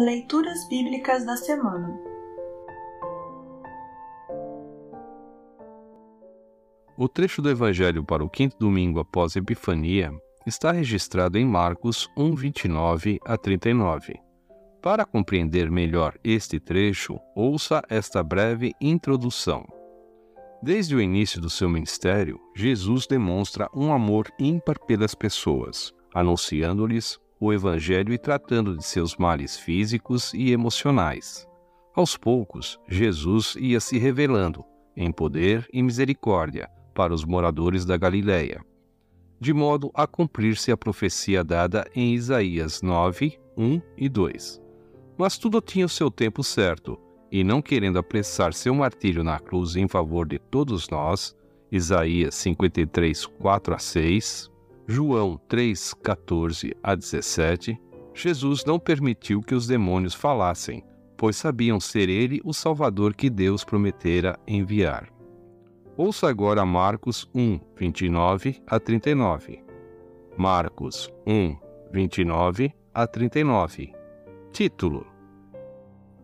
Leituras Bíblicas da Semana O trecho do Evangelho para o quinto domingo após Epifania está registrado em Marcos 1, 29 a 39. Para compreender melhor este trecho, ouça esta breve introdução. Desde o início do seu ministério, Jesus demonstra um amor ímpar pelas pessoas, anunciando-lhes o Evangelho e tratando de seus males físicos e emocionais. Aos poucos, Jesus ia se revelando, em poder e misericórdia, para os moradores da Galiléia, de modo a cumprir-se a profecia dada em Isaías 9, 1 e 2. Mas tudo tinha o seu tempo certo, e não querendo apressar seu martírio na cruz em favor de todos nós, Isaías 53, 4 a 6, João 3, 14 a 17, Jesus não permitiu que os demônios falassem, pois sabiam ser ele o Salvador que Deus prometera enviar. Ouça agora Marcos 1, 29 a 39. Marcos 1, 29 a 39. Título: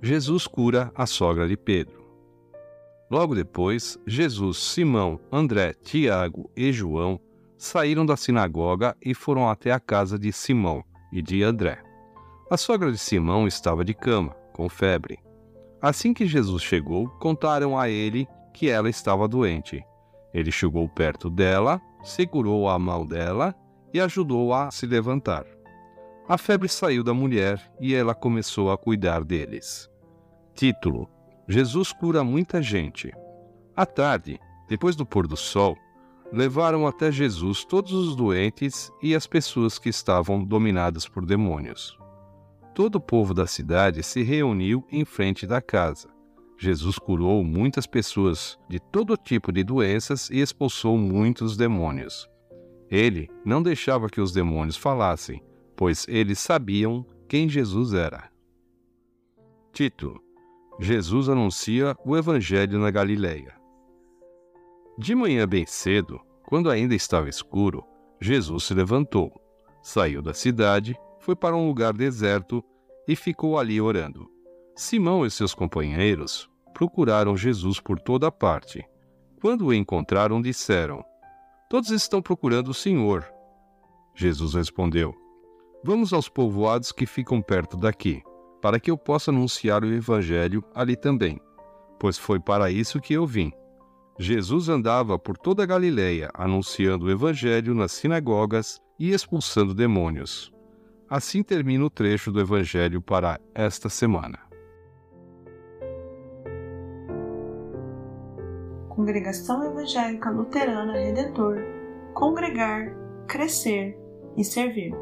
Jesus cura a sogra de Pedro. Logo depois, Jesus, Simão, André, Tiago e João saíram da sinagoga e foram até a casa de Simão e de André. A sogra de Simão estava de cama, com febre. Assim que Jesus chegou, contaram a ele que ela estava doente. Ele chegou perto dela, segurou a mão dela e ajudou-a a se levantar. A febre saiu da mulher e ela começou a cuidar deles. Título: Jesus cura muita gente. À tarde, depois do pôr do sol, levaram até Jesus todos os doentes e as pessoas que estavam dominadas por demônios. Todo o povo da cidade se reuniu em frente da casa. Jesus curou muitas pessoas de todo tipo de doenças e expulsou muitos demônios. Ele não deixava que os demônios falassem, pois eles sabiam quem Jesus era. Título: Jesus anuncia o Evangelho na Galileia. De manhã bem cedo, quando ainda estava escuro, Jesus se levantou, saiu da cidade, foi para um lugar deserto e ficou ali orando. Simão e seus companheiros procuraram Jesus por toda parte. Quando o encontraram, disseram: Todos estão procurando o Senhor. Jesus respondeu: Vamos aos povoados que ficam perto daqui, para que eu possa anunciar o Evangelho ali também, pois foi para isso que eu vim. Jesus andava por toda a Galiléia, anunciando o Evangelho nas sinagogas e expulsando demônios. Assim termina o trecho do Evangelho para esta semana. Congregação Evangélica Luterana Redentor Congregar, Crescer e Servir.